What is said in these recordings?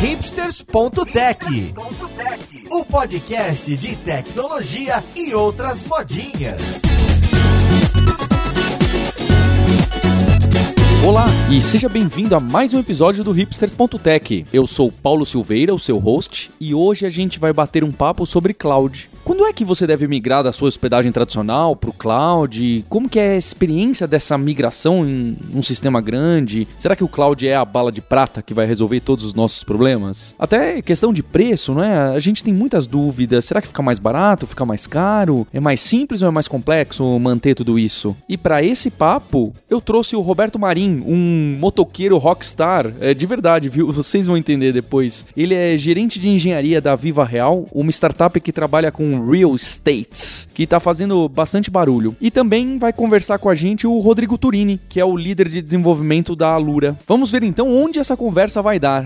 hipsters.tech, o podcast de tecnologia e outras modinhas. Olá e seja bem-vindo a mais um episódio do Hipsters.tech. Eu sou Paulo Silveira, o seu host, e hoje a gente vai bater um papo sobre cloud. Quando é que você deve migrar da sua hospedagem tradicional para o cloud? Como que é a experiência dessa migração em um sistema grande? Será que o cloud é a bala de prata que vai resolver todos os nossos problemas? Até questão de preço, né? A gente tem muitas dúvidas. Será que fica mais barato? Fica mais caro? É mais simples ou é mais complexo manter tudo isso? E para esse papo, eu trouxe o Roberto Marim, um motoqueiro rockstar, é de verdade, viu? Vocês vão entender depois. Ele é gerente de engenharia da Viva Real, uma startup que trabalha com Real Estates, que tá fazendo bastante barulho. E também vai conversar com a gente o Rodrigo Turini, que é o líder de desenvolvimento da Alura. Vamos ver então onde essa conversa vai dar.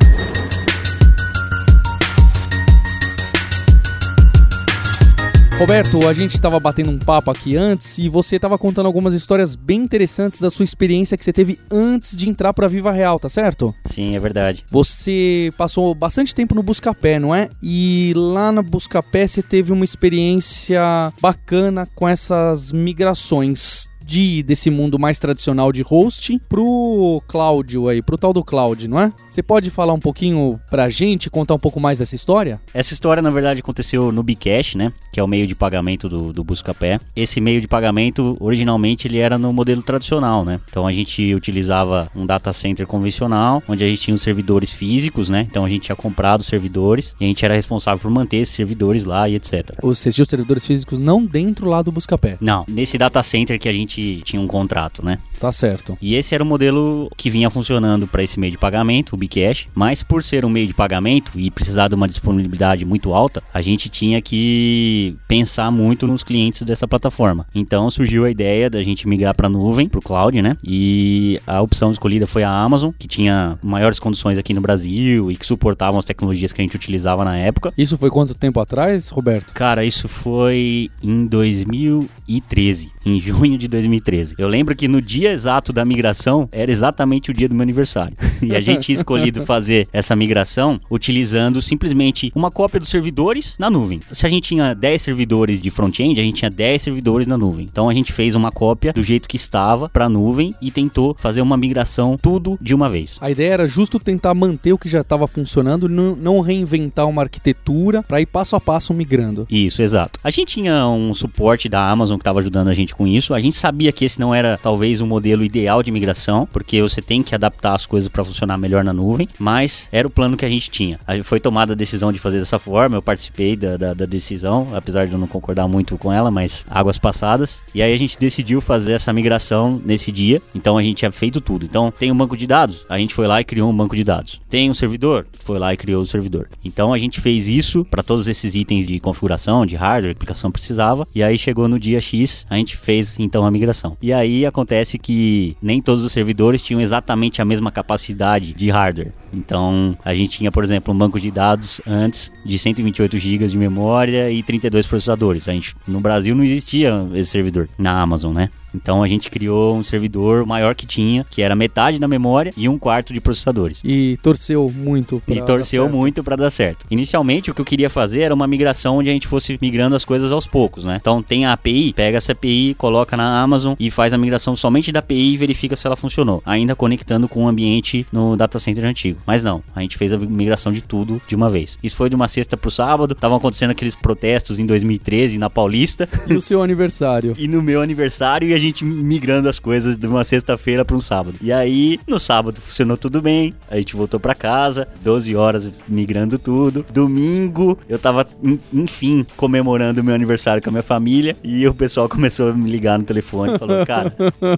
Roberto, a gente estava batendo um papo aqui antes e você estava contando algumas histórias bem interessantes da sua experiência que você teve antes de entrar para Viva Real, tá certo? Sim, é verdade. Você passou bastante tempo no Buscapé, não é? E lá no Buscapé você teve uma experiência bacana com essas migrações de desse mundo mais tradicional de host pro Cláudio aí, pro tal do Cloud, não é? Você pode falar um pouquinho pra gente, contar um pouco mais dessa história? Essa história, na verdade, aconteceu no Bcash, né? Que é o meio de pagamento do, do Buscapé. Esse meio de pagamento, originalmente, ele era no modelo tradicional, né? Então a gente utilizava um data center convencional, onde a gente tinha os servidores físicos, né? Então a gente tinha comprado os servidores e a gente era responsável por manter esses servidores lá e etc. Ou seja, os servidores físicos não dentro lá do Buscapé? Não, nesse data center que a gente gente tinha um contrato, né? Tá certo. E esse era o modelo que vinha funcionando para esse meio de pagamento, o Bcash, mas por ser um meio de pagamento e precisar de uma disponibilidade muito alta, a gente tinha que pensar muito nos clientes dessa plataforma. Então surgiu a ideia da gente migrar para nuvem, para o cloud, né? E a opção escolhida foi a Amazon, que tinha maiores condições aqui no Brasil e que suportavam as tecnologias que a gente utilizava na época. Isso foi quanto tempo atrás, Roberto? Cara, isso foi em 2013, em junho de 2013. Eu lembro que no dia exato da migração era exatamente o dia do meu aniversário. E a gente tinha escolhido fazer essa migração utilizando simplesmente uma cópia dos servidores na nuvem. Se a gente tinha 10 servidores de front-end, a gente tinha 10 servidores na nuvem. Então a gente fez uma cópia do jeito que estava para a nuvem e tentou fazer uma migração tudo de uma vez. A ideia era justo tentar manter o que já estava funcionando, não reinventar uma arquitetura para ir passo a passo migrando. Isso, exato. A gente tinha um suporte da Amazon que estava ajudando a gente com isso. A gente sabia que esse não era talvez um modelo ideal de migração, porque você tem que adaptar as coisas para funcionar melhor na nuvem, mas era o plano que a gente tinha. Foi tomada a decisão de fazer dessa forma, eu participei da, da, da decisão, apesar de eu não concordar muito com ela, mas águas passadas. E aí a gente decidiu fazer essa migração nesse dia, então a gente tinha feito tudo. Então tem um banco de dados, a gente foi lá e criou um banco de dados. Tem um servidor, foi lá e criou o servidor. Então a gente fez isso para todos esses itens de configuração, de hardware, aplicação precisava, e aí chegou no dia X, a gente fez então a migração. E aí acontece que nem todos os servidores tinham exatamente a mesma capacidade de hardware. Então, a gente tinha, por exemplo, um banco de dados antes de 128 GB de memória e 32 processadores. A gente, no Brasil não existia esse servidor na Amazon, né? Então a gente criou um servidor maior que tinha, que era metade da memória e um quarto de processadores. E torceu muito pra E torceu muito para dar certo. Inicialmente o que eu queria fazer era uma migração onde a gente fosse migrando as coisas aos poucos, né? Então tem a API, pega essa API, coloca na Amazon e faz a migração somente da API e verifica se ela funcionou, ainda conectando com o ambiente no data center antigo. Mas não, a gente fez a migração de tudo de uma vez. Isso foi de uma sexta pro sábado, estavam acontecendo aqueles protestos em 2013 na Paulista. E o seu aniversário. e no meu aniversário e a gente migrando as coisas de uma sexta-feira para um sábado. E aí, no sábado funcionou tudo bem, a gente voltou para casa, 12 horas migrando tudo. Domingo, eu tava, enfim, comemorando o meu aniversário com a minha família e o pessoal começou a me ligar no telefone e falou: Cara,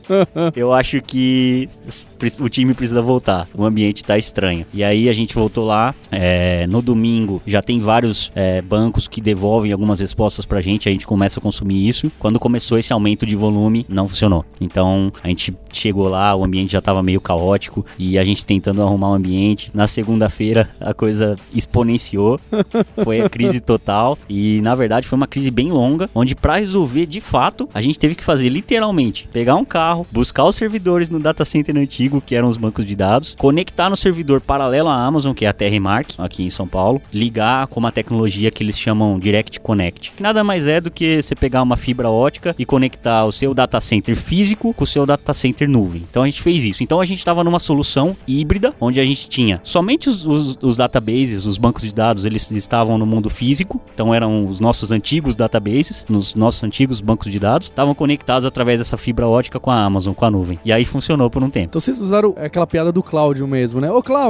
eu acho que o time precisa voltar, o ambiente tá estranho. E aí a gente voltou lá. É, no domingo já tem vários é, bancos que devolvem algumas respostas pra gente, a gente começa a consumir isso. Quando começou esse aumento de volume, não funcionou. Então a gente chegou lá, o ambiente já estava meio caótico e a gente tentando arrumar o ambiente. Na segunda-feira a coisa exponenciou, foi a crise total e na verdade foi uma crise bem longa, onde para resolver de fato a gente teve que fazer literalmente pegar um carro, buscar os servidores no data center antigo, que eram os bancos de dados, conectar no servidor servidor paralelo à Amazon, que é a Terremark, aqui em São Paulo, ligar com uma tecnologia que eles chamam Direct Connect. Nada mais é do que você pegar uma fibra ótica e conectar o seu data center físico com o seu data center nuvem. Então a gente fez isso. Então a gente estava numa solução híbrida, onde a gente tinha somente os, os, os databases, os bancos de dados, eles estavam no mundo físico, então eram os nossos antigos databases, nos nossos antigos bancos de dados, estavam conectados através dessa fibra ótica com a Amazon, com a nuvem. E aí funcionou por um tempo. Então vocês usaram aquela piada do Cláudio mesmo, né? Ô Cláudio,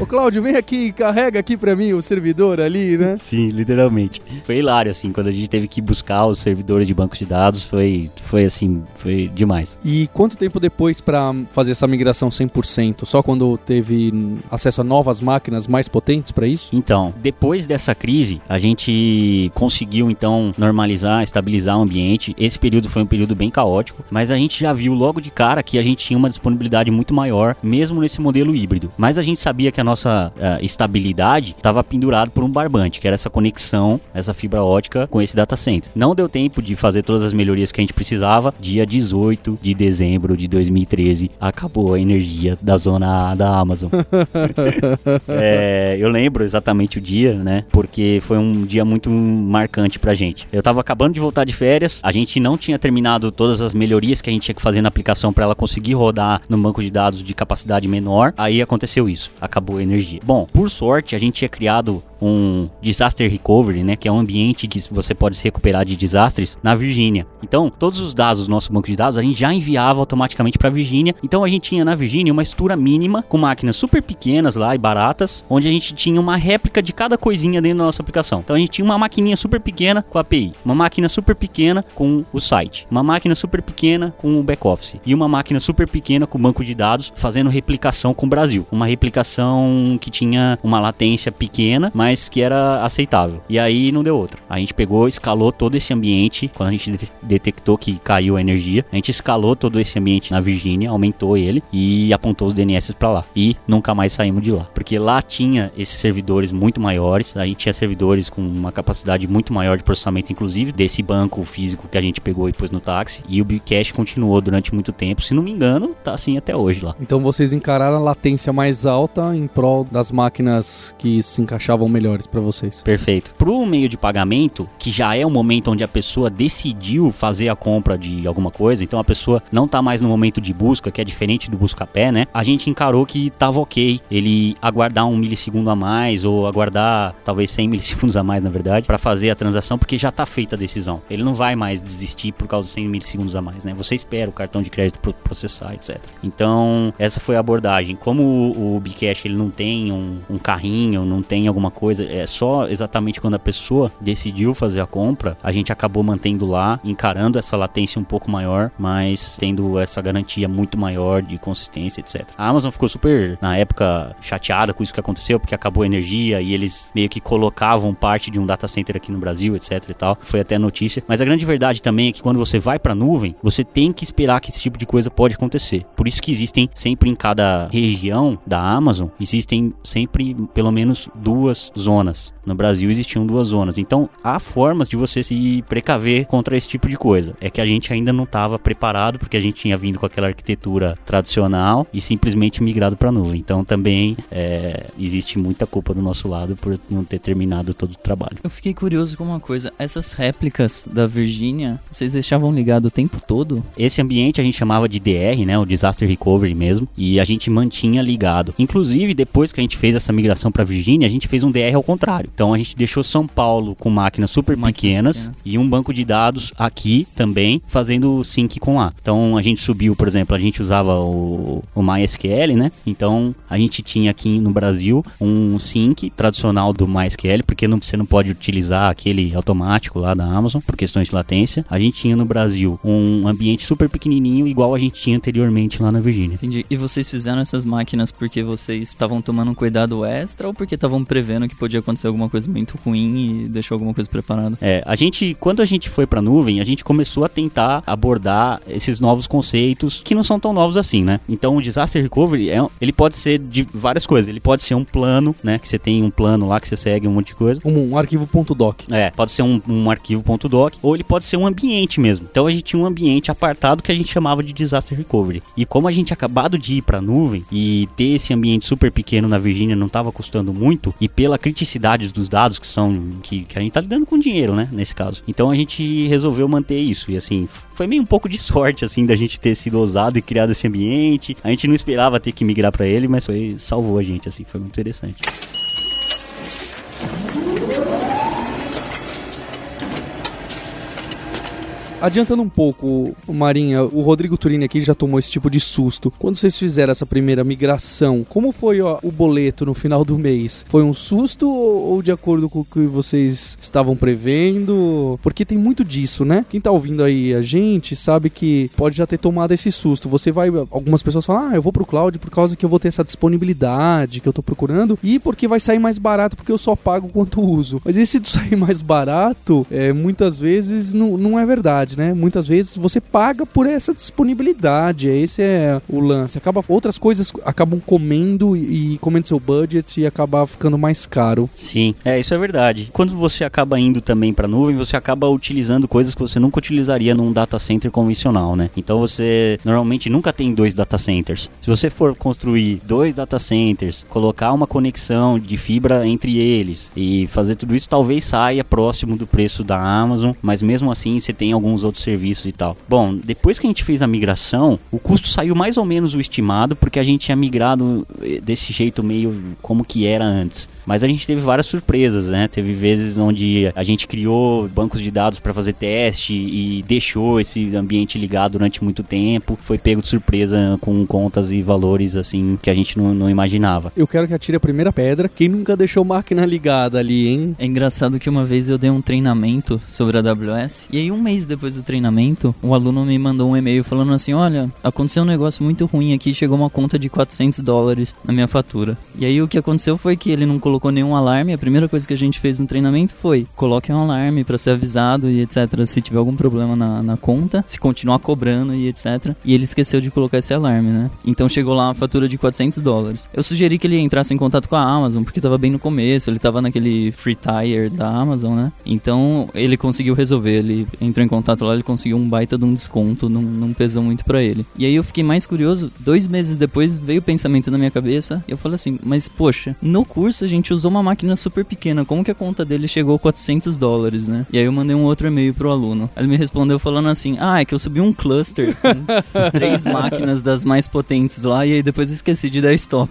ô Cláudio, vem aqui, carrega aqui pra mim o servidor ali, né? Sim, literalmente. Foi hilário, assim, quando a gente teve que buscar os servidores de bancos de dados, foi, foi assim, foi demais. E quanto tempo depois pra fazer essa migração 100%? Só quando teve acesso a novas máquinas mais potentes pra isso? Então, depois dessa crise, a gente conseguiu então normalizar, estabilizar o ambiente. Esse período foi um período bem caótico, mas a gente já viu logo de cara que a gente tinha uma disponibilidade muito maior, mesmo nesse modelo híbrido. Mas a gente sabia que a nossa uh, estabilidade estava pendurado por um barbante, que era essa conexão, essa fibra ótica com esse data center. Não deu tempo de fazer todas as melhorias que a gente precisava. Dia 18 de dezembro de 2013, acabou a energia da zona A da Amazon. é, eu lembro exatamente o dia, né? Porque foi um dia muito marcante pra gente. Eu tava acabando de voltar de férias, a gente não tinha terminado todas as melhorias que a gente tinha que fazer na aplicação para ela conseguir rodar no banco de dados de capacidade menor. Aí aconteceu isso, acabou a energia. Bom, por sorte, a gente tinha criado um disaster recovery, né, que é um ambiente que você pode se recuperar de desastres na Virgínia. Então, todos os dados do nosso banco de dados a gente já enviava automaticamente para Virgínia. Então, a gente tinha na Virgínia uma estrutura mínima com máquinas super pequenas lá e baratas, onde a gente tinha uma réplica de cada coisinha dentro da nossa aplicação. Então, a gente tinha uma maquininha super pequena com a API, uma máquina super pequena com o site, uma máquina super pequena com o back-office e uma máquina super pequena com o banco de dados fazendo replicação com o Brasil. Uma replicação que tinha uma latência pequena, mas mas que era aceitável. E aí não deu outra. A gente pegou, escalou todo esse ambiente, quando a gente detectou que caiu a energia, a gente escalou todo esse ambiente na Virgínia, aumentou ele e apontou os DNS para lá. E nunca mais saímos de lá, porque lá tinha esses servidores muito maiores, a gente tinha servidores com uma capacidade muito maior de processamento, inclusive desse banco físico que a gente pegou e pôs no táxi. E o Bcache continuou durante muito tempo, se não me engano, tá assim até hoje lá. Então vocês encararam a latência mais alta em prol das máquinas que se encaixavam melhor melhores para vocês. Perfeito. Pro meio de pagamento, que já é o momento onde a pessoa decidiu fazer a compra de alguma coisa, então a pessoa não tá mais no momento de busca, que é diferente do busca-pé, né? A gente encarou que tava ok ele aguardar um milissegundo a mais ou aguardar talvez 100 milissegundos a mais, na verdade, para fazer a transação, porque já tá feita a decisão. Ele não vai mais desistir por causa dos 100 milissegundos a mais, né? Você espera o cartão de crédito processar, etc. Então, essa foi a abordagem. Como o Bcash ele não tem um, um carrinho, não tem alguma coisa coisa, é só exatamente quando a pessoa decidiu fazer a compra, a gente acabou mantendo lá, encarando essa latência um pouco maior, mas tendo essa garantia muito maior de consistência, etc. A Amazon ficou super, na época, chateada com isso que aconteceu, porque acabou a energia e eles meio que colocavam parte de um data center aqui no Brasil, etc e tal. Foi até notícia. Mas a grande verdade também é que quando você vai pra nuvem, você tem que esperar que esse tipo de coisa pode acontecer. Por isso que existem sempre em cada região da Amazon, existem sempre pelo menos duas zonas. No Brasil existiam duas zonas. Então há formas de você se precaver contra esse tipo de coisa. É que a gente ainda não estava preparado porque a gente tinha vindo com aquela arquitetura tradicional e simplesmente migrado para a nuvem. Então também é, existe muita culpa do nosso lado por não ter terminado todo o trabalho. Eu fiquei curioso com uma coisa. Essas réplicas da Virgínia, vocês deixavam ligado o tempo todo? Esse ambiente a gente chamava de DR, né? O Disaster Recovery mesmo. E a gente mantinha ligado. Inclusive, depois que a gente fez essa migração para Virgínia, a gente fez um DR é ao contrário. Então a gente deixou São Paulo com máquinas super pequenas, pequenas, e um banco de dados aqui também fazendo sync com lá. Então a gente subiu, por exemplo, a gente usava o, o MySQL, né? Então a gente tinha aqui no Brasil um sync tradicional do MySQL, porque não, você não pode utilizar aquele automático lá da Amazon por questões de latência. A gente tinha no Brasil um ambiente super pequenininho, igual a gente tinha anteriormente lá na Virgínia. Entendi. E vocês fizeram essas máquinas porque vocês estavam tomando um cuidado extra ou porque estavam prevendo que podia acontecer alguma coisa muito ruim e deixou alguma coisa preparada. É, a gente, quando a gente foi pra nuvem, a gente começou a tentar abordar esses novos conceitos que não são tão novos assim, né? Então o disaster recovery é, ele pode ser de várias coisas. Ele pode ser um plano, né? Que você tem um plano lá que você segue um monte de coisa. Um, um arquivo .doc. É, pode ser um, um arquivo .doc ou ele pode ser um ambiente mesmo. Então a gente tinha um ambiente apartado que a gente chamava de disaster recovery. E como a gente tinha acabado de ir pra nuvem e ter esse ambiente super pequeno na Virgínia não estava custando muito e pela criticidade dos dados que são que, que a gente tá lidando com dinheiro, né, nesse caso. Então a gente resolveu manter isso e assim, foi meio um pouco de sorte assim da gente ter sido ousado e criado esse ambiente. A gente não esperava ter que migrar para ele, mas foi salvou a gente assim, foi muito interessante. Adiantando um pouco, Marinha, o Rodrigo Turini aqui já tomou esse tipo de susto. Quando vocês fizeram essa primeira migração, como foi ó, o boleto no final do mês? Foi um susto ou, ou de acordo com o que vocês estavam prevendo? Porque tem muito disso, né? Quem tá ouvindo aí a gente sabe que pode já ter tomado esse susto. Você vai, algumas pessoas falam, ah, eu vou pro cloud por causa que eu vou ter essa disponibilidade que eu tô procurando e porque vai sair mais barato porque eu só pago quanto uso. Mas esse de sair mais barato, é, muitas vezes não, não é verdade né? Muitas vezes você paga por essa disponibilidade. Esse é o lance. Acaba, outras coisas acabam comendo e, e comendo seu budget e acaba ficando mais caro. Sim, é, isso é verdade. Quando você acaba indo também para nuvem, você acaba utilizando coisas que você nunca utilizaria num data center convencional, né? Então você normalmente nunca tem dois data centers. Se você for construir dois data centers, colocar uma conexão de fibra entre eles e fazer tudo isso, talvez saia próximo do preço da Amazon, mas mesmo assim você tem alguns outros serviços e tal. Bom, depois que a gente fez a migração, o custo saiu mais ou menos o estimado, porque a gente tinha migrado eh, desse jeito meio como que era antes. Mas a gente teve várias surpresas, né? Teve vezes onde a gente criou bancos de dados para fazer teste e deixou esse ambiente ligado durante muito tempo. Foi pego de surpresa com contas e valores assim que a gente não, não imaginava. Eu quero que atire a primeira pedra. Quem nunca deixou máquina ligada ali, hein? É engraçado que uma vez eu dei um treinamento sobre a AWS e aí um mês depois do treinamento, o aluno me mandou um e-mail falando assim: Olha, aconteceu um negócio muito ruim aqui, chegou uma conta de 400 dólares na minha fatura. E aí o que aconteceu foi que ele não colocou nenhum alarme. A primeira coisa que a gente fez no treinamento foi: coloque um alarme para ser avisado e etc. Se tiver algum problema na, na conta, se continuar cobrando e etc. E ele esqueceu de colocar esse alarme, né? Então chegou lá uma fatura de 400 dólares. Eu sugeri que ele entrasse em contato com a Amazon, porque tava bem no começo, ele tava naquele free tire da Amazon, né? Então ele conseguiu resolver, ele entrou em contato lá, ele conseguiu um baita de um desconto, não, não pesou muito para ele. E aí eu fiquei mais curioso, dois meses depois veio o pensamento na minha cabeça, e eu falei assim, mas poxa, no curso a gente usou uma máquina super pequena, como que a conta dele chegou a 400 dólares, né? E aí eu mandei um outro e-mail pro aluno. Ele me respondeu falando assim, ah, é que eu subi um cluster com três máquinas das mais potentes lá, e aí depois eu esqueci de dar stop.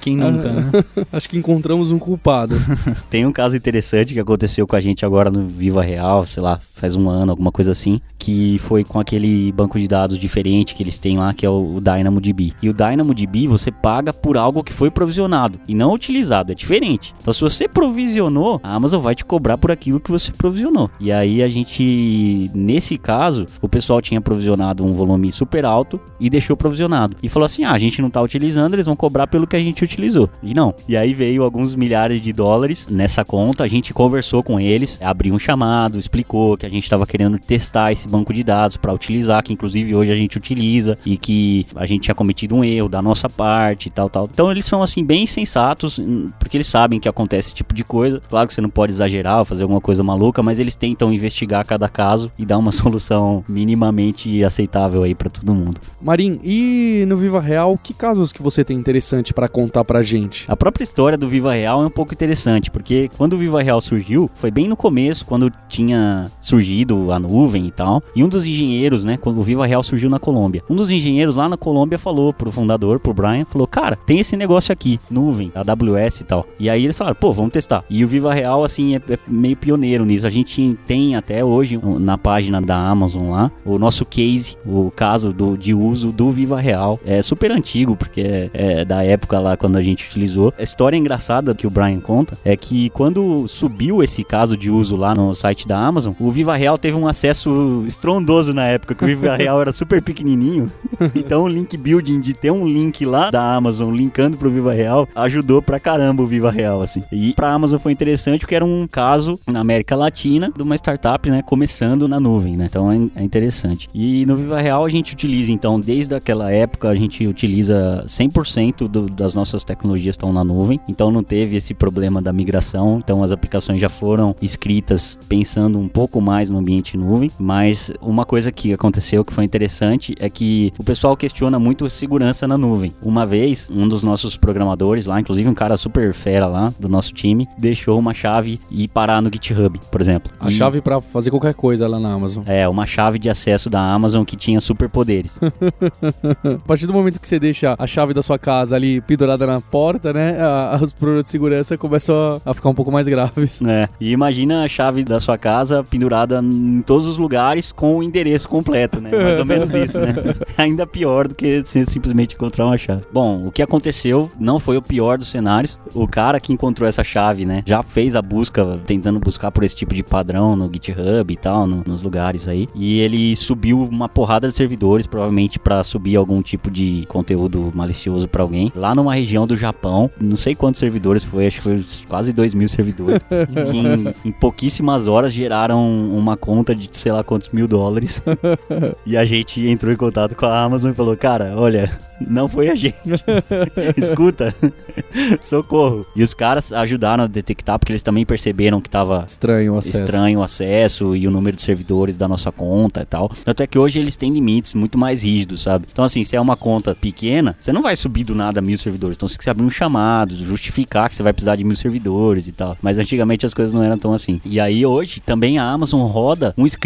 Quem nunca, né? Acho que encontramos um culpado. Tem um caso interessante que aconteceu com a gente agora no Viva Real, sei lá, faz um ano, alguma coisa assim, que foi com aquele banco de dados diferente que eles têm lá, que é o DynamoDB. E o DynamoDB você paga por algo que foi provisionado e não utilizado, é diferente. Então se você provisionou, a Amazon vai te cobrar por aquilo que você provisionou. E aí a gente, nesse caso, o pessoal tinha provisionado um volume super alto e deixou provisionado. E falou assim: ah, a gente não tá utilizando, eles vão cobrar pelo que a gente utilizou. E não. E aí veio alguns milhares de dólares nessa conta, a gente conversou com eles, abriu um chamado, explicou que a gente estava querendo testar esse banco de dados para utilizar, que inclusive hoje a gente utiliza e que a gente tinha cometido um erro da nossa parte e tal, tal. Então eles são assim bem sensatos, hum, porque eles sabem que acontece esse tipo de coisa. Claro que você não pode exagerar, fazer alguma coisa maluca, mas eles tentam investigar cada caso e dar uma solução minimamente aceitável aí para todo mundo. Marim, e no Viva Real, que casos que você tem interessante para contar pra gente? A própria história do Viva Real é um pouco interessante, porque quando o Viva Real surgiu, foi bem no começo, quando tinha surgido a nuvem e tal. E um dos engenheiros, né, quando o Viva Real surgiu na Colômbia, um dos engenheiros lá na Colômbia falou pro fundador, pro Brian, falou: Cara, tem esse negócio aqui, nuvem, AWS e tal. E aí eles falaram: Pô, vamos testar. E o Viva Real, assim, é, é meio pioneiro nisso. A gente tem até hoje na página da Amazon lá o nosso case, o caso do, de uso do Viva Real. É super antigo, porque é, é da época lá quando a gente utilizou. A história engraçada que o Brian conta é que quando subiu esse caso de uso lá no site da Amazon, o Viva Real teve uma acesso estrondoso na época, que o Viva Real era super pequenininho. Então o link building de ter um link lá da Amazon linkando pro Viva Real ajudou pra caramba o Viva Real, assim. E pra Amazon foi interessante porque era um caso na América Latina de uma startup, né, começando na nuvem, né? Então é, é interessante. E no Viva Real a gente utiliza, então, desde aquela época a gente utiliza 100% do, das nossas tecnologias estão na nuvem. Então não teve esse problema da migração. Então as aplicações já foram escritas pensando um pouco mais no ambiente nuvem. Mas uma coisa que aconteceu que foi interessante é que o pessoal questiona muito a segurança na nuvem. Uma vez, um dos nossos programadores lá, inclusive um cara super fera lá do nosso time, deixou uma chave e parar no GitHub, por exemplo. A E- chave pra fazer qualquer coisa lá na Amazon. É, uma chave de acesso da Amazon que tinha superpoderes. A partir do momento que você deixa a chave da sua casa ali pendurada na porta, né? a- os problemas de segurança começam a, a ficar um pouco mais graves. É, e imagina a chave da sua casa pendurada em todos os lugares com o endereço completo, né? Mais ou menos isso, né? Ainda pior do que simplesmente encontrar uma chave. Bom, o que aconteceu não foi o pior dos cenários. O cara que encontrou essa chave, né, já fez a busca, tentando buscar por esse tipo de padrão no GitHub e tal, no- nos lugares aí. E ele subiu uma porrada de servidores, provavelmente pra subir algum tipo de conteúdo malicioso pra alguém. Lá numa região do Japão, não sei quantos servidores foi, acho que foi quase 2 mil servidores. que em, em pouquíssimas horas geraram uma conta de sei lá quantos mil dólares. e a gente entrou em contato com a Amazon e falou: Cara, olha, não foi a gente. Escuta, socorro. E os caras ajudaram a detectar porque eles também perceberam que tava Estranho o acesso. estranho o acesso e o número de servidores da nossa conta e tal. Tanto é que hoje eles têm limites muito mais rígidos, sabe? Então, assim, se é uma conta pequena, você não vai subir do nada mil servidores. Então, você tem que abrir um chamado, justificar que você vai precisar de mil servidores e tal. Mas antigamente as coisas não eram tão assim. E aí, hoje, também a Amazon roda um script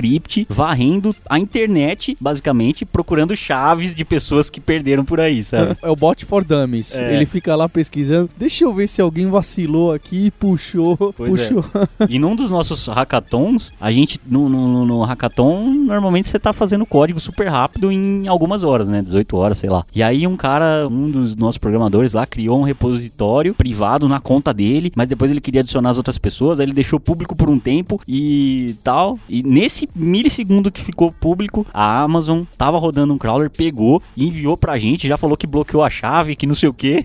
varrendo a internet, basicamente, procurando chaves de pessoas que perderam por aí, sabe? É o bot for dummies. É. Ele fica lá pesquisando. Deixa eu ver se alguém vacilou aqui e puxou. Pois puxou. E num dos nossos hackathons, a gente, no, no, no hackathon, normalmente você tá fazendo código super rápido em algumas horas, né? 18 horas, sei lá. E aí um cara, um dos nossos programadores lá, criou um repositório privado na conta dele, mas depois ele queria adicionar as outras pessoas, aí ele deixou público por um tempo e tal. E nesse milissegundo que ficou público, a Amazon tava rodando um crawler, pegou enviou pra gente, já falou que bloqueou a chave, que não sei o que.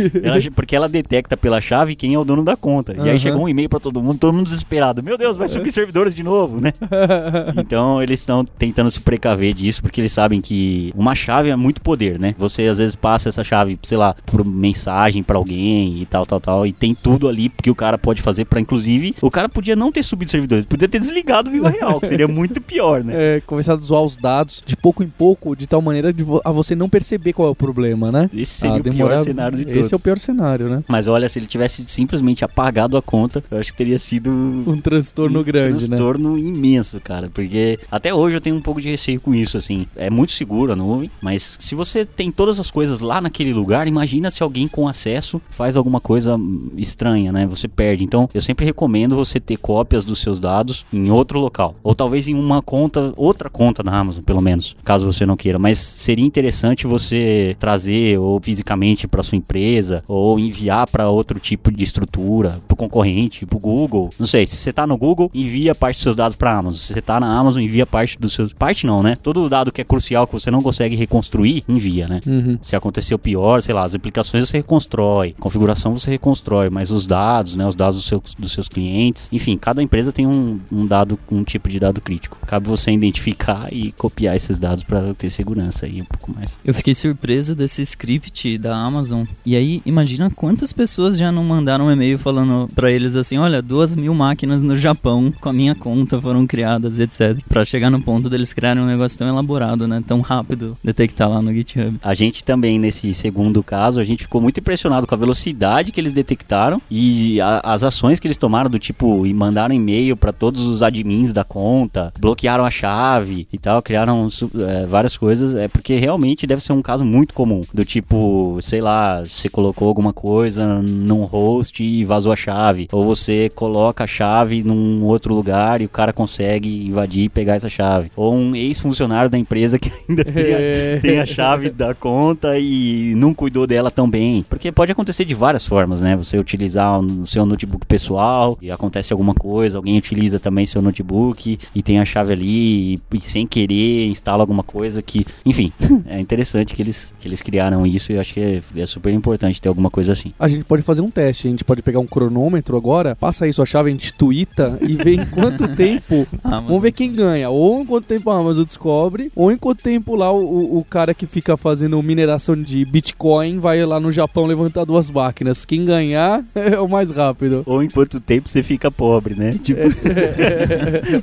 porque ela detecta pela chave quem é o dono da conta. E aí chegou um e-mail pra todo mundo, todo mundo desesperado. Meu Deus, vai subir servidores de novo, né? então eles estão tentando se precaver disso, porque eles sabem que uma chave é muito poder, né? Você às vezes passa essa chave, sei lá, por mensagem pra alguém e tal, tal, tal, e tem tudo ali que o cara pode fazer pra, inclusive, o cara podia não ter subido servidores, podia ter desligado o Viva Real, seria muito pior, né? É, começar a zoar os dados de pouco em pouco, de tal maneira vo- a você não perceber qual é o problema, né? Esse seria Ah, o pior demorar- cenário de todos. Esse é o pior cenário, né? Mas olha, se ele tivesse simplesmente apagado a conta, eu acho que teria sido Um transtorno um grande, né? transtorno imenso, cara. Porque até hoje eu tenho um pouco de receio com isso, assim. É muito seguro a nuvem, mas se você tem todas as coisas lá naquele lugar, imagina se alguém com acesso faz alguma coisa estranha, né? Você perde. Então, eu sempre recomendo você ter cópias dos seus dados em outro local. Ou talvez em uma conta, outra conta da Amazon, pelo menos, caso você não queira. Mas seria interessante você trazer ou fisicamente para sua empresa, ou enviar para outro tipo de estrutura, pro concorrente, pro Google. Não sei, se você tá no Google, envia parte dos seus dados para Amazon. Se você tá na Amazon, envia parte dos seus. Parte não, né? Todo dado que é crucial que você não consegue reconstruir, envia, né? Uhum. Se aconteceu pior, sei lá, as aplicações você reconstrói, configuração você reconstrói, mas os dados, né, os dados dos seus, dos seus clientes, enfim, cada empresa tem um, um dado, um tipo de dado crítico. Cabe você identificar e copiar esses dados para ter segurança aí um pouco mais. Eu fiquei surpreso desse script da Amazon. E aí, imagina quantas pessoas já não mandaram um e-mail falando pra eles assim: olha, duas mil máquinas no Japão com a minha conta foram criadas, etc. Pra chegar no ponto deles criarem um negócio tão elaborado, né? Tão rápido detectar lá no GitHub. A gente também, nesse segundo caso, a gente ficou muito impressionado com a velocidade que eles detectaram e a- as ações que eles tomaram, do tipo, e mandaram e-mail para todos os admins da conta, bloquearam a chave e tal, criaram é, várias coisas. É porque realmente deve ser um caso muito comum. Do tipo, sei lá, você colocou alguma coisa num host e vazou a chave. Ou você coloca a chave num outro lugar e o cara consegue invadir e pegar essa chave. Ou um ex-funcionário da empresa que ainda tem, É. a, tem a chave da conta e não cuidou dela tão bem. Porque pode acontecer de várias formas, né? Você utilizar o seu notebook pessoal e acontece alguma coisa, alguém utiliza também seu notebook e tem a chave ali e, e sem querer instala alguma coisa que, enfim, é interessante que eles, que eles criaram isso e eu acho que é, é super importante ter alguma coisa assim. A gente pode fazer um teste, a gente pode pegar um cronômetro agora, passa aí sua chave, a gente twitta e vê em quanto tempo. Amazon. Vamos ver quem ganha. Ou em quanto tempo a Amazon descobre, ou em quanto tempo lá o, o- cara que fica fazendo mineração de Bitcoin vai lá no Japão levantar duas máquinas. Quem ganhar é o mais rápido. Ou em quanto tempo você fica pobre, né? Tipo,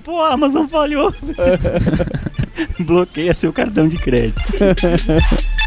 pô, a Amazon falhou. Bloqueia seu cartão de crédito.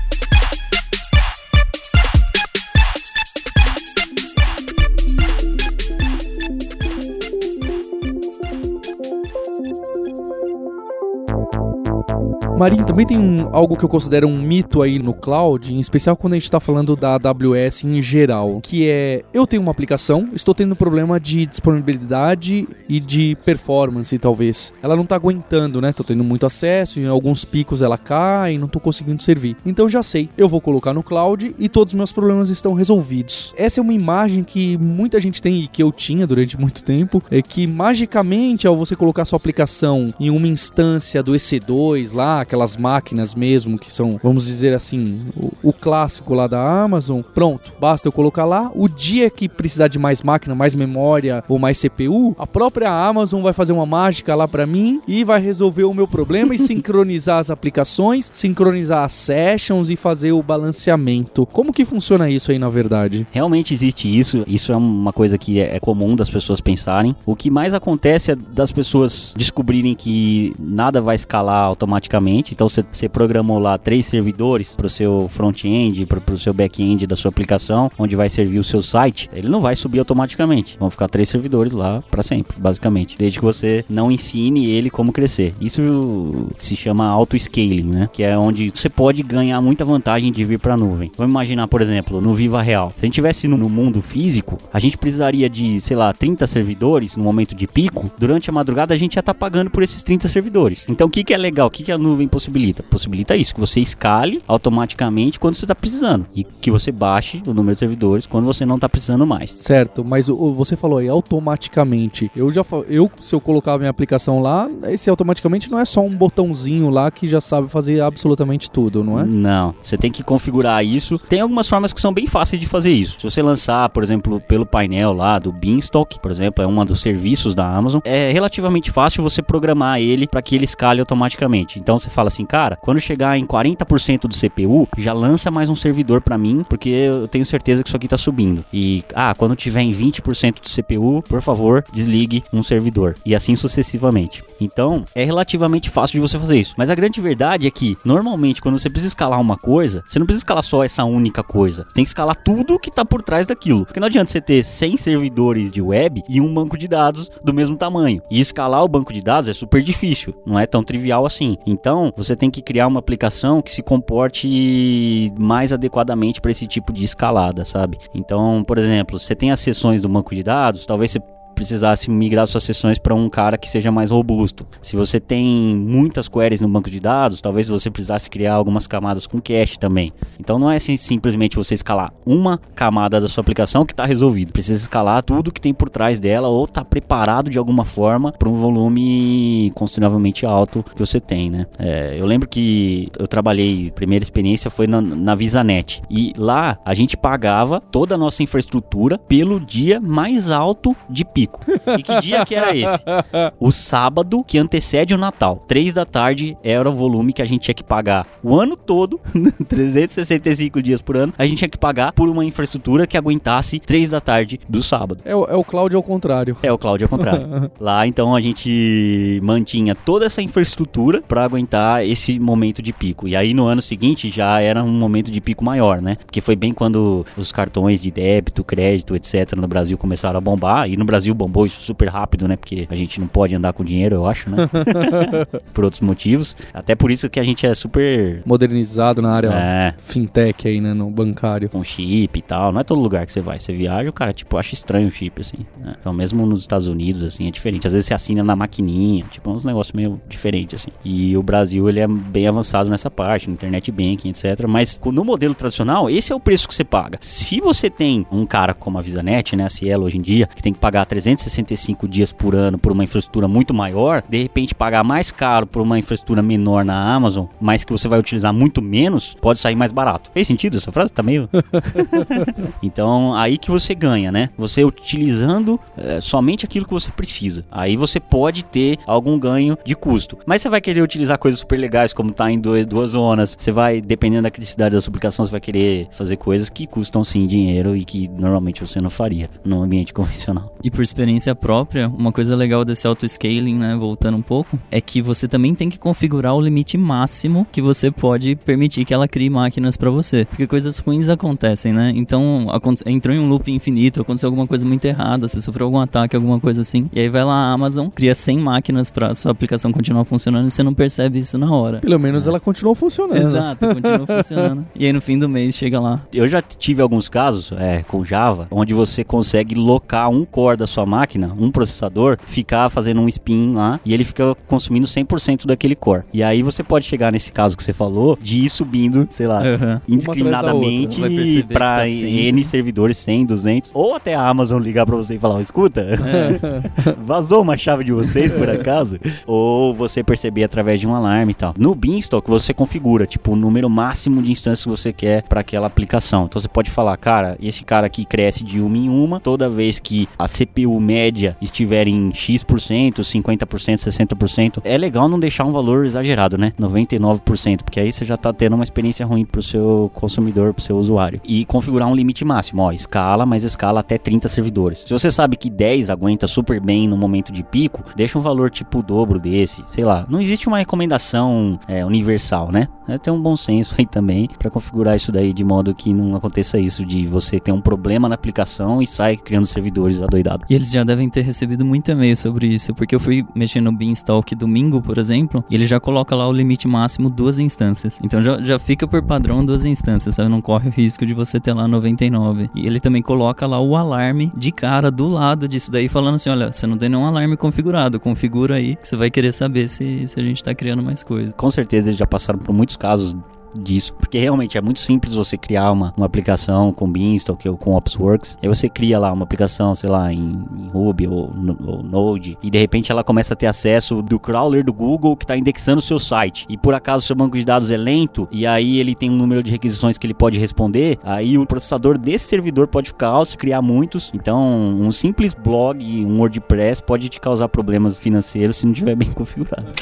Marinho, também tem um- algo que eu considero um mito aí no cloud, em especial quando a gente tá falando da AWS em geral, que é eu tenho uma aplicação, estou tendo problema de disponibilidade e de performance, talvez. Ela não tá aguentando, né? Tô tendo muito acesso, em alguns picos ela cai, não tô conseguindo servir. Então já sei, eu vou colocar no cloud e todos os meus problemas estão resolvidos. Essa é uma imagem que muita gente tem e que eu tinha durante muito tempo, é que magicamente ao você colocar sua aplicação em uma instância do EC2 lá, aquelas máquinas mesmo que são, vamos dizer assim, o, o clássico lá da Amazon, pronto, basta eu colocar lá. O dia que precisar de mais máquina, mais memória ou mais CPU, a própria Amazon vai fazer uma mágica lá pra mim e vai resolver o meu problema e sincronizar as aplicações, sincronizar as sessions e fazer o balanceamento. Como que funciona isso aí na verdade? Realmente existe isso. Isso é uma coisa que é é comum das pessoas pensarem. O que mais acontece é das pessoas descobrirem que nada vai escalar automaticamente. Então você- programou lá três servidores para o seu front-end, para o seu back-end da sua aplicação, onde vai servir o seu site. Ele não vai subir automaticamente. Vão ficar três servidores lá para sempre, basicamente. Desde que você não ensine ele como crescer. Isso se chama auto-scaling, né? Que é onde você pode ganhar muita vantagem de vir para a nuvem. Vamos imaginar, por exemplo, no Viva Real. Se a gente tivesse no, mundo físico, a gente precisaria de, sei lá, 30 servidores no momento de pico. Durante a madrugada a gente ia estar pagando por esses 30 servidores. Então o que, que é legal? O que, que a nuvem possibilita? Possibilita isso, que você escale automaticamente quando você está precisando. E que você baixe o número de servidores quando você não está precisando mais. Certo, mas o- você falou aí automaticamente. Eu já eu se eu colocar minha aplicação lá, esse automaticamente não é só um botãozinho lá que já sabe fazer absolutamente tudo, não é? Não, você tem que configurar isso. Tem algumas formas que são bem fáceis de fazer isso. Se você lançar, por exemplo, pelo painel lá do Beanstalk, por exemplo, é um dos serviços da Amazon, é relativamente fácil você programar ele para que ele escale automaticamente. Então você fala assim, cara, quando chegar em 40% do CPU, já lança mais um servidor para mim, porque eu tenho certeza que isso aqui tá subindo. E ah, quando tiver em 20% do CPU, por favor, desligue um servidor e assim sucessivamente. Então, é relativamente fácil de você fazer isso. Mas a grande verdade é que, normalmente, quando você precisa escalar uma coisa, você não precisa escalar só essa única coisa. Você tem que escalar tudo que tá por trás daquilo. Porque não adianta você ter 100 servidores de web e um banco de dados do mesmo tamanho. E escalar o banco de dados é super difícil. Não é tão trivial assim. Então, você tem que criar uma aplicação que se comporte mais adequadamente para esse tipo de escalada, sabe? Então, por exemplo, você tem as sessões do banco de dados, talvez você precisasse migrar suas sessões para um cara que seja mais robusto. Se você tem muitas queries no banco de dados, talvez você precisasse criar algumas camadas com cache também. Então não é assim, simplesmente você escalar uma camada da sua aplicação que está resolvido. Precisa escalar tudo que tem por trás dela ou tá preparado de alguma forma para um volume consideravelmente alto que você tem, né? É, eu lembro que eu trabalhei, primeira experiência foi na, na VisaNet e lá a gente pagava toda a nossa infraestrutura pelo dia mais alto de pico. E que dia que era esse? O sábado que antecede o Natal. Três da tarde era o volume que a gente tinha que pagar o ano todo, 365 dias por ano, a gente tinha que pagar por uma infraestrutura que aguentasse três da tarde do sábado. É, o- é o cloud ao contrário. É, o cloud é o contrário. Lá, então, a gente mantinha toda essa infraestrutura para aguentar esse momento de pico. E aí, no ano seguinte, já era um momento de pico maior, né? Porque foi bem quando os cartões de débito, crédito, etc. no Brasil começaram a bombar. E no Brasil bombou isso super rápido, né? Porque a gente não pode andar com dinheiro, eu acho, né? por outros motivos. Até por isso que a gente é super. Modernizado na área É, fintech aí, né? No bancário. com chip e tal. Não é todo lugar que você vai. Você viaja, o cara, tipo, acha estranho o chip, assim. né? Então, mesmo nos Estados Unidos, assim, é diferente. Às vezes você assina na maquininha, tipo, uns negócios meio diferentes, assim. E o Brasil, ele é bem avançado nessa parte, no internet banking, etc. Mas no modelo tradicional, esse é o preço que você paga. Se você tem um cara como a VisaNet, né, a Cielo hoje em dia, que tem que pagar 365 dias por ano por uma infraestrutura muito maior, de repente pagar mais caro por uma infraestrutura menor na Amazon, mas que você vai utilizar muito menos, pode sair mais barato. Fez sentido essa frase? Tá meio. Então, aí que você ganha, né? Você utilizando eh, somente aquilo que você precisa. Aí você pode ter algum ganho de custo. Mas você vai querer utilizar coisas super legais, como tá em dois, duas zonas. Você vai, dependendo da criticidade da sua aplicação, você vai querer fazer coisas que custam sim dinheiro e que normalmente você não faria no ambiente convencional. E por experiência própria, uma coisa legal desse auto-scaling, né, voltando um pouco, é que você também tem que configurar o limite máximo que você pode permitir que ela crie máquinas pra você. Porque coisas ruins acontecem, né? Então, entrou em um loop infinito, aconteceu alguma coisa muito errada, você sofreu algum ataque, alguma coisa assim. E aí vai lá a Amazon, cria 100 máquinas pra sua aplicação continuar funcionando e você não percebe isso na hora. Pelo menos ela continuou funcionando. Exato, continua funcionando. E aí no fim do mês chega lá. Eu já tive alguns casos é, com Java, onde você consegue locar um core da sua máquina, um processador, ficar fazendo um spin lá e ele fica consumindo 100% daquele core. E aí você pode chegar nesse caso que você falou, de ir subindo, sei lá, Aham. indiscriminadamente pra tá. N servidores, 100, 200, ou até a Amazon ligar pra você e falar, "Ó, escuta, É. vazou uma chave de vocês por acaso? ou você perceber através de um alarme e tal. No Beanstalk você configura, tipo, o número máximo de instâncias que você quer para aquela aplicação. Então você pode falar, cara, esse cara aqui cresce de uma em uma, toda vez que a CPU média estiver em X%, 50%, 60%, é legal não deixar um valor exagerado, né? 99%, porque aí você já tá tendo uma experiência ruim pro seu consumidor, pro seu usuário. E configurar um limite máximo, ó, escala, mas escala até 30 servidores. Se você sabe que 10 aguenta super bem no momento de pico, deixa um valor tipo o dobro desse, sei lá. Não existe uma recomendação é, universal, né? É ter um bom senso aí também para configurar isso daí de modo que não aconteça isso de você ter um problema na aplicação e sai criando servidores adoidado. E eles já devem ter recebido muito e-mail sobre isso, porque eu fui mexer no Beanstalk domingo, por exemplo, e ele já coloca lá o limite máximo duas instâncias. Então já, já fica por padrão duas instâncias, sabe? Não corre o risco de você ter lá 99. E ele também coloca lá o alarme de cara do lado disso daí, falando assim: olha, você não tem nenhum alarme configurado, configura aí, que você vai querer saber se, se a gente tá criando mais coisa. Com certeza eles já passaram por muitos casos disso, porque realmente é muito simples você criar uma, uma aplicação com Beanstalk ou com Opsworks, aí você cria lá uma aplicação, sei lá, em, em Ruby ou, ou Node, e de repente ela começa a ter acesso do crawler do Google que está indexando o seu site, e por acaso seu banco de dados é lento, e aí ele tem um número de requisições que ele pode responder, aí o processador desse servidor pode ficar alto, criar muitos, então um simples blog, um WordPress pode te causar problemas financeiros se não estiver bem configurado.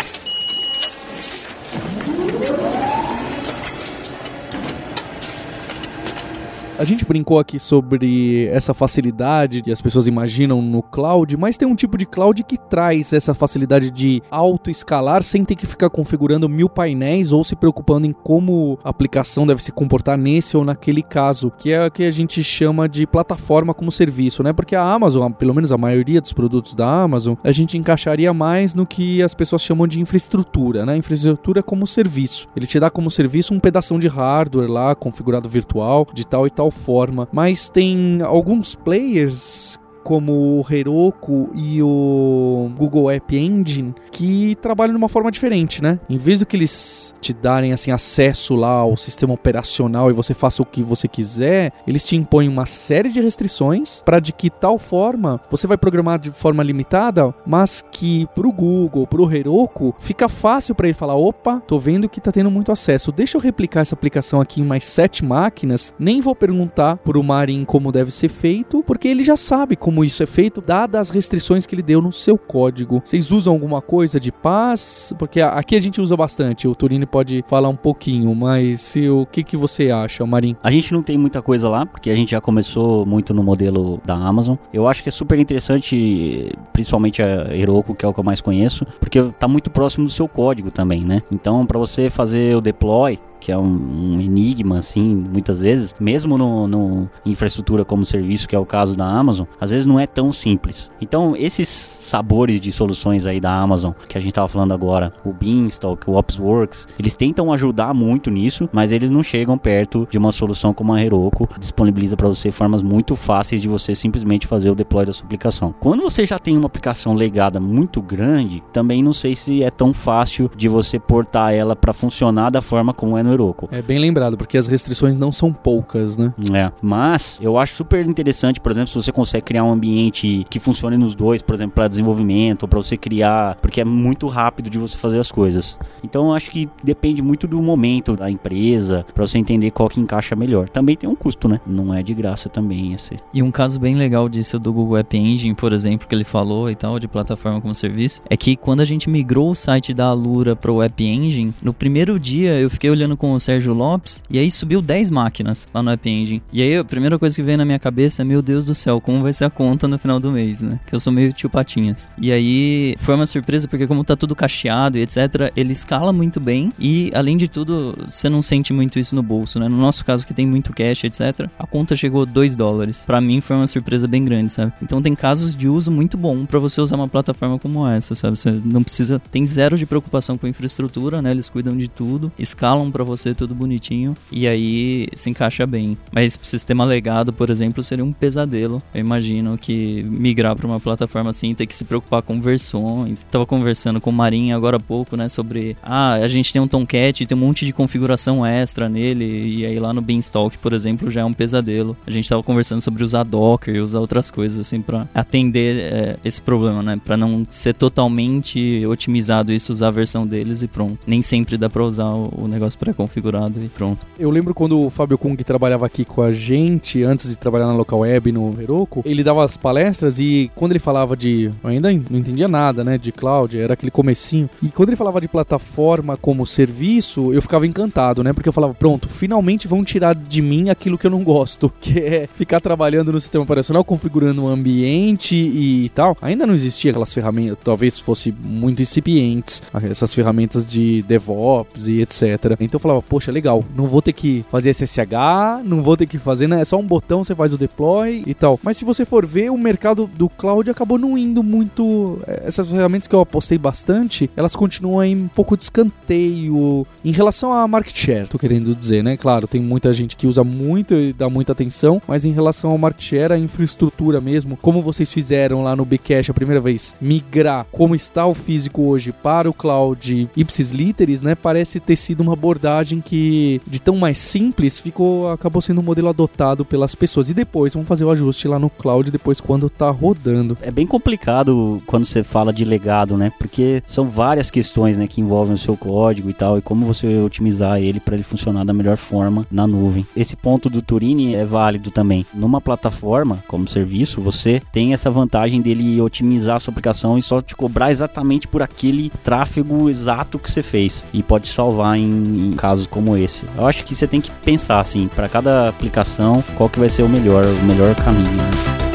A gente brincou aqui sobre essa facilidade que as pessoas imaginam no cloud, mas tem um tipo de cloud que traz essa facilidade de auto-escalar sem ter que ficar configurando mil painéis ou se preocupando em como a aplicação deve se comportar nesse ou naquele caso, que é o que a gente chama de plataforma como serviço, né? Porque a Amazon, pelo menos a maioria dos produtos da Amazon, a gente encaixaria mais no que as pessoas chamam de infraestrutura, né? Infraestrutura como serviço. Ele te dá como serviço um pedação de hardware lá, configurado virtual, de tal e tal forma. Mas tem alguns players como o Heroku e o Google App Engine que trabalham de uma forma diferente, né? Em vez do que eles te darem assim acesso lá ao sistema operacional e você faça o que você quiser, eles te impõem uma série de restrições para de que tal forma você vai programar de forma limitada, mas que pro Google, pro Heroku, fica fácil para ele falar, opa, tô vendo que tá tendo muito acesso, deixa eu replicar essa aplicação aqui em mais sete máquinas, nem vou perguntar pro Marin como deve ser feito, porque ele já sabe como isso é feito, dadas as restrições que ele deu no seu código. Vocês usam alguma coisa de paz? Porque aqui a gente usa bastante, o Turini pode falar um pouquinho, mas o que, que você acha, Marin? A gente não tem muita coisa lá, porque a gente já começou muito no modelo da Amazon. Eu acho que é super interessante, principalmente a Heroku, que é o que eu mais conheço, porque tá muito próximo do seu código também, né? Então, para você fazer o deploy, que é um, um enigma, assim, muitas vezes, mesmo no, no, infraestrutura como serviço, que é o caso da Amazon, às vezes não é tão simples. Então, esses sabores de soluções aí da Amazon, que a gente estava falando agora, o Beanstalk, o Opsworks, eles tentam ajudar muito nisso, mas eles não chegam perto de uma solução como a Heroku, disponibiliza para você formas muito fáceis de você simplesmente fazer o deploy da sua aplicação. Quando você já tem uma aplicação legada muito grande, também não sei se é tão fácil de você portar ela para funcionar da forma como é no Heroku. É bem lembrado, porque as restrições não são poucas, né? É, mas eu acho super interessante, por exemplo, se você consegue criar um ambiente que funcione nos dois, por exemplo, para desenvolvimento, para você criar, porque é muito rápido de você fazer as coisas. Então eu acho que depende muito do momento da empresa, para você entender qual que encaixa melhor. Também tem um custo, né? Não é de graça também esse. E um caso bem legal disso do Google App Engine, por exemplo, que ele falou e tal, de plataforma como serviço, é que quando a gente migrou o site da Alura para o App Engine, no primeiro dia eu fiquei olhando com o Sérgio Lopes e aí subiu 10 máquinas lá no App Engine. E aí a primeira coisa que veio na minha cabeça é: meu Deus do céu, como vai ser a conta no final do mês, né? Que eu sou meio tio Patinhas. E aí foi uma surpresa porque, como tá tudo cacheado e etc., ele escala muito bem e, além de tudo, você não sente muito isso no bolso, né? No nosso caso, que tem muito cash, etc., a conta chegou 2 dólares. Para mim foi uma surpresa bem grande, sabe? Então tem casos de uso muito bom para você usar uma plataforma como essa, sabe? Você não precisa, tem zero de preocupação com infraestrutura, né? Eles cuidam de tudo, escalam para você tudo bonitinho e aí se encaixa bem. Mas sistema legado, por exemplo, seria um pesadelo. Eu imagino que migrar para uma plataforma assim, ter que se preocupar com versões. Tava conversando com o Marinho agora há pouco, né, sobre ah, a gente tem um Tomcat, tem um monte de configuração extra nele e aí lá no Beanstalk, por exemplo, já é um pesadelo. A gente tava conversando sobre usar Docker e usar outras coisas assim para atender é, esse problema, né, para não ser totalmente otimizado isso, usar a versão deles e pronto. Nem sempre dá para usar o, o negócio pré-configurado e pronto. Eu lembro quando o Fábio Kung trabalhava aqui com a gente, antes de trabalhar na local web no Heroku, ele dava as palestras e quando ele falava de. Eu ainda não entendia nada, né? De cloud, era aquele comecinho. E quando ele falava de plataforma como serviço, eu ficava encantado, né? Porque eu falava, pronto, finalmente vão tirar de mim aquilo que eu não gosto, que é ficar trabalhando no sistema operacional, configurando o um ambiente e tal. Ainda não existia aquelas ferramentas, talvez fosse muito incipientes, essas ferramentas de DevOps e etc. Então eu falava, poxa, legal, não vou ter que fazer SSH, não vou ter que fazer, né? É só um botão, você faz o deploy e tal. Mas se você for ver, o mercado do cloud acabou não indo muito. Eh, essas ferramentas que eu apostei bastante, elas continuam aí um pouco de escanteio em relação a market share, tô querendo dizer, né? Claro, tem muita gente que usa muito e dá muita atenção, mas em relação ao market share, a infraestrutura mesmo, como vocês fizeram lá no Bcash a primeira vez, migrar como está o físico hoje para o cloud ipsis literis, né? Parece ter sido uma abordagem que de tão mais simples ficou acabou sendo um modelo adotado pelas pessoas e depois vamos fazer o ajuste lá no cloud depois quando tá rodando. É bem complicado quando você fala de legado, né? Porque são várias questões, né, que envolvem o seu código e tal e como você otimizar ele para ele funcionar da melhor forma na nuvem. Esse ponto do Turing é válido também. Numa plataforma como serviço, você tem essa vantagem dele otimizar a sua aplicação e só te cobrar exatamente por aquele tráfego exato que você fez e pode salvar em, em casos como esse. Eu acho que você tem que pensar assim, para cada aplicação, qual que vai ser o melhor, o melhor caminho. Né?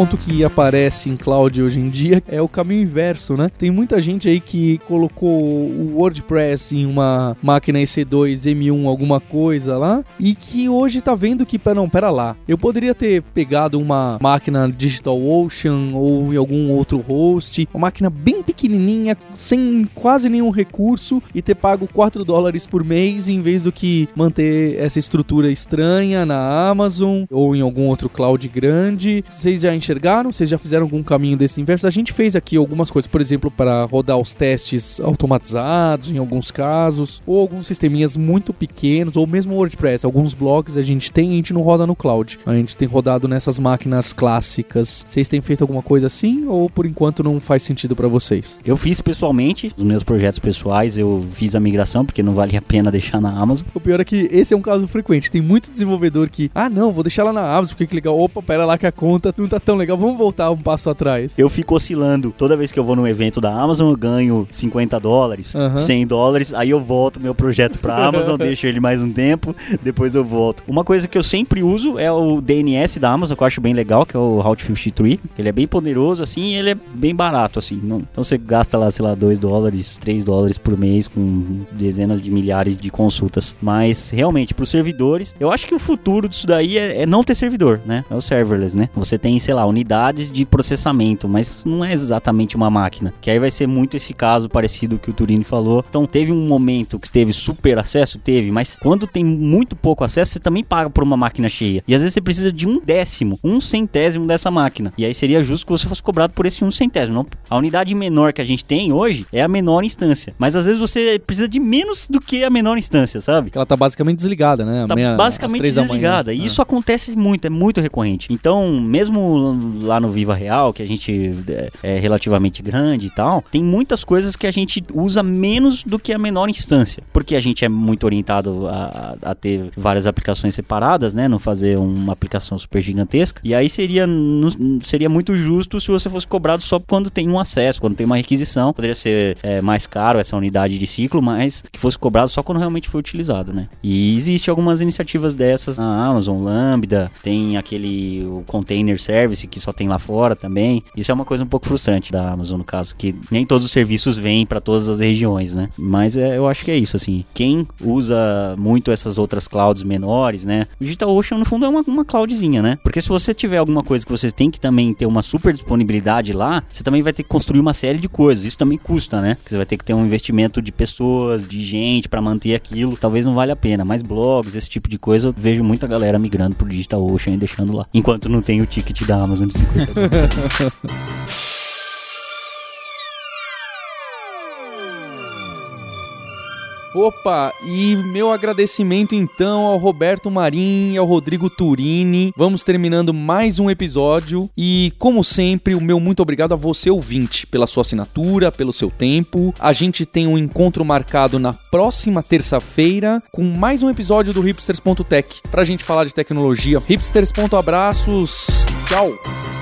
Ponto que aparece em cloud hoje em dia é o caminho inverso, né? Tem muita gente aí que colocou o WordPress em uma máquina EC2, M1, alguma coisa lá, e que hoje tá vendo que, não, pera lá, eu poderia ter pegado uma máquina DigitalOcean ou em algum outro host, uma máquina bem pequenininha, sem quase nenhum recurso, e ter pago 4 dólares por mês em vez do que manter essa estrutura estranha na Amazon ou em algum outro cloud grande. Vocês já enxergaram? Vocês já fizeram algum caminho desse inverso? A gente fez aqui algumas coisas, por exemplo, para rodar os testes automatizados em alguns casos, ou alguns sisteminhas muito pequenos, ou mesmo WordPress. Alguns blogs a gente tem e a gente não roda no cloud. A gente tem rodado nessas máquinas clássicas. Vocês têm feito alguma coisa assim ou por enquanto não faz sentido para vocês? Eu fiz pessoalmente, os meus projetos pessoais, eu fiz a migração porque não vale a pena deixar na Amazon. O pior é que esse é um caso frequente. Tem muito desenvolvedor que, ah, não, vou deixar lá na Amazon porque que legal. Opa, pera lá que a conta não tá tão legal. Vamos voltar um passo atrás. Eu fico oscilando. Toda vez que eu vou num evento da Amazon, eu ganho 50 dólares, Aham. 100 dólares. Aí eu volto meu projeto pra Amazon, deixo ele mais um tempo, depois eu volto. Uma coisa que eu sempre uso é o DNS da Amazon, que eu acho bem legal, que é o Route 53. Ele é bem poderoso, assim, e ele é bem barato, assim. Então você gasta lá, sei lá, 2 dólares, 3 dólares por mês com dezenas de milhares de consultas. Mas, realmente, pros servidores, eu acho que o futuro disso daí é, é não ter servidor, né? É o serverless, né? Você tem, sei lá, unidades de processamento, mas não é exatamente uma máquina. Que aí vai ser muito esse caso parecido que o Turini falou. Então, teve um momento que teve super acesso? Teve, mas quando tem muito pouco acesso, você também paga por uma máquina cheia. E às vezes você precisa de um décimo, um centésimo dessa máquina. E aí seria justo que você fosse cobrado por esse um centésimo. Não? A unidade menor que a gente tem hoje é a menor instância. Mas às vezes você precisa de menos do que a menor instância, sabe? Ela tá basicamente desligada, né? Tá Meia- basicamente desligada. E Ah. isso acontece muito, é muito recorrente. Então, mesmo lá no Viva Real, que a gente é, é relativamente grande e tal, tem muitas coisas que a gente usa menos do que a menor instância. Porque a gente é muito orientado a, a ter várias aplicações separadas, né? Não fazer uma aplicação super gigantesca. E aí seria, seria muito justo se você fosse cobrado só quando tem um acesso, quando tem uma requisição. Poderia ser é, mais caro essa unidade de ciclo, mas que fosse cobrado só quando realmente foi utilizado, né? E existe algumas iniciativas dessas na Amazon, Lambda, tem aquele o Container Service que só tem lá fora também. Isso é uma coisa um pouco frustrante da Amazon, no caso, que nem todos os serviços vêm para todas as regiões, né? Mas é, eu acho que é isso, assim. Quem usa muito essas outras clouds menores, né? O DigitalOcean, no fundo, é uma, uma cloudzinha, né? Porque se você tiver alguma coisa que você tem que também ter uma super disponibilidade lá, você também vai ter que construir uma série de coisas. Isso também custa, né? Você vai ter que ter um investimento de pessoas, de gente para manter aquilo. Talvez não valha a pena. Mas blogs, esse tipo de coisa, eu vejo muita galera migrando pro DigitalOcean e deixando lá. Enquanto não tem o ticket da Amazon de 50 dólares. Opa, e meu agradecimento então ao Roberto Marim e ao Rodrigo Turini. Vamos terminando mais um episódio e, como sempre, o meu muito obrigado a você ouvinte pela sua assinatura, pelo seu tempo. A gente tem um encontro marcado na próxima terça-feira com mais um episódio do hipsters.tech pra gente falar de tecnologia. Hipsters.abraços. Tchau.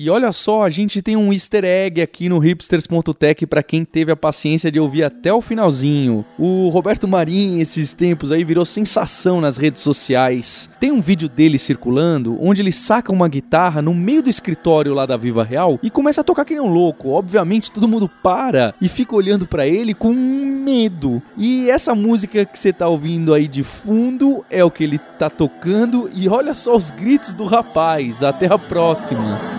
E olha só, a gente tem um easter egg aqui no hipsters.tech para quem teve a paciência de ouvir até o finalzinho. O Roberto Marim, esses tempos aí, virou sensação nas redes sociais. Tem um vídeo dele circulando onde ele saca uma guitarra no meio do escritório lá da Viva Real e começa a tocar que nem um louco. Obviamente todo mundo para e fica olhando para ele com medo. E essa música que você tá ouvindo aí de fundo é o que ele tá tocando e olha só os gritos do rapaz. Até a próxima.